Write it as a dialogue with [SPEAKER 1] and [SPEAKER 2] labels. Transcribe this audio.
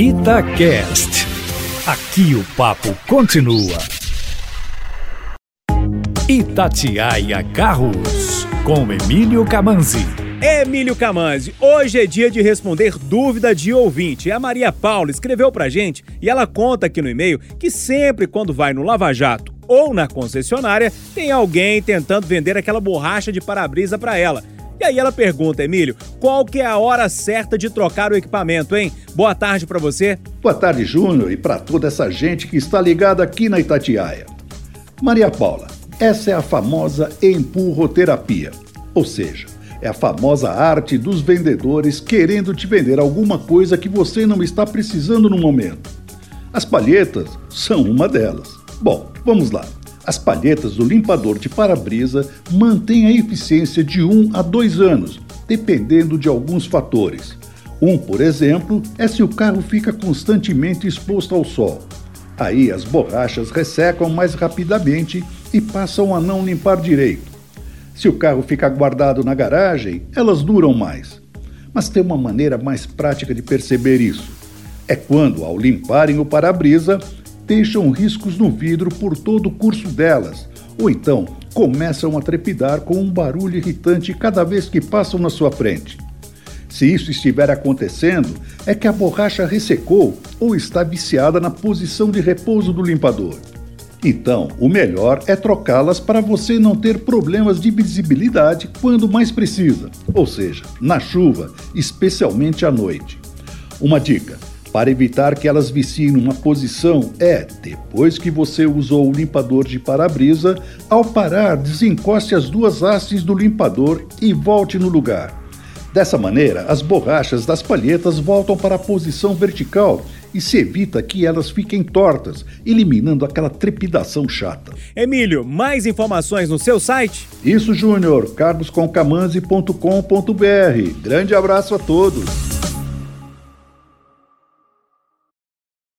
[SPEAKER 1] Itacast. Aqui o papo continua. Itatiaia Carros, com Emílio Camanzi.
[SPEAKER 2] Emílio Camanzi, hoje é dia de responder dúvida de ouvinte. A Maria Paula escreveu pra gente e ela conta aqui no e-mail que sempre quando vai no Lava Jato ou na concessionária, tem alguém tentando vender aquela borracha de para-brisa pra ela. E aí ela pergunta, Emílio, qual que é a hora certa de trocar o equipamento, hein? Boa tarde para você.
[SPEAKER 3] Boa tarde, Júnior, e para toda essa gente que está ligada aqui na Itatiaia. Maria Paula, essa é a famosa empurroterapia, ou seja, é a famosa arte dos vendedores querendo te vender alguma coisa que você não está precisando no momento. As palhetas são uma delas. Bom, vamos lá. As palhetas do limpador de para-brisa mantêm a eficiência de 1 a 2 anos, dependendo de alguns fatores. Um, por exemplo, é se o carro fica constantemente exposto ao sol. Aí as borrachas ressecam mais rapidamente e passam a não limpar direito. Se o carro fica guardado na garagem, elas duram mais. Mas tem uma maneira mais prática de perceber isso. É quando, ao limparem o para-brisa, deixam riscos no vidro por todo o curso delas, ou então começam a trepidar com um barulho irritante cada vez que passam na sua frente. Se isso estiver acontecendo, é que a borracha ressecou ou está viciada na posição de repouso do limpador. Então, o melhor é trocá-las para você não ter problemas de visibilidade quando mais precisa, ou seja, na chuva, especialmente à noite. Uma dica: para evitar que elas viciem numa posição é, depois que você usou o limpador de para-brisa, ao parar, desencoste as duas hastes do limpador e volte no lugar. Dessa maneira, as borrachas das palhetas voltam para a posição vertical e se evita que elas fiquem tortas, eliminando aquela trepidação chata.
[SPEAKER 2] Emílio, mais informações no seu site?
[SPEAKER 3] Isso, Júnior, carlosconcamanzi.com.br. Grande abraço a todos.